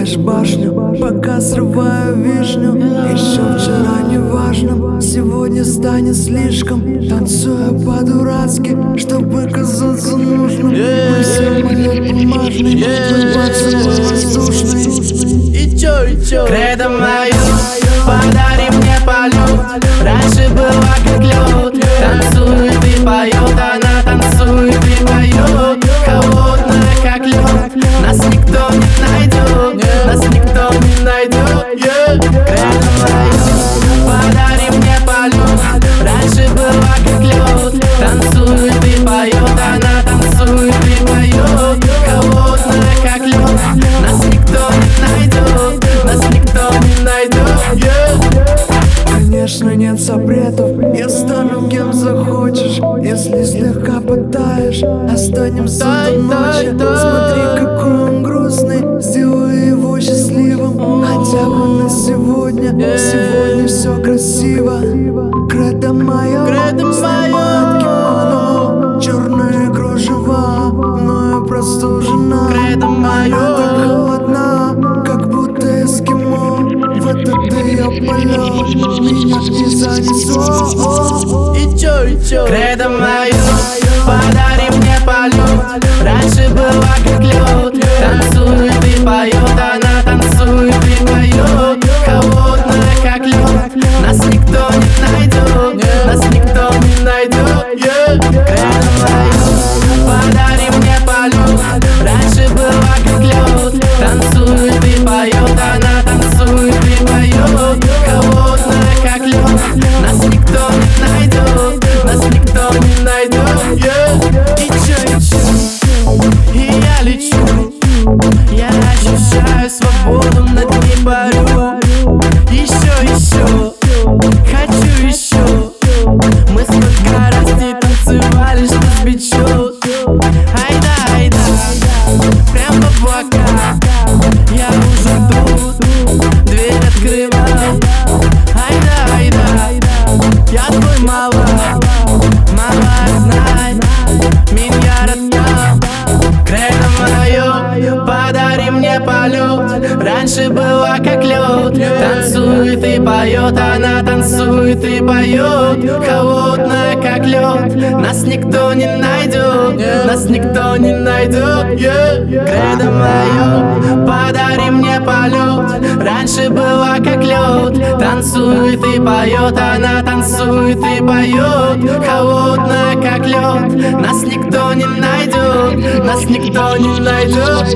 Срываешь башню, пока срываю вишню. Еще вчера не важно, сегодня станет слишком. Танцуя по-дурацки, чтобы казаться нужным. Мы все мои бумажные, твой поцелуй воздушный И чё, и чё? Кредо мою, подари мне полет. Раньше была как лед. Танцует и поет, она танцует и поет Холодная как лед Нас никто не Конечно нет запретов. Я стану кем захочешь Если слегка пытаешь. Останемся до ночи Кредо мою, подари Раньше была как лед. Танцует и поет Она танцует и поет. Холодная как лед. Нас никто не найдет Нас никто не найдет. Кредо мое Подари мне полет. Раньше была как лед. Танцует и поет Она танцует и поет. Холодная как лед. Нас никто не найдет Нас никто не найдет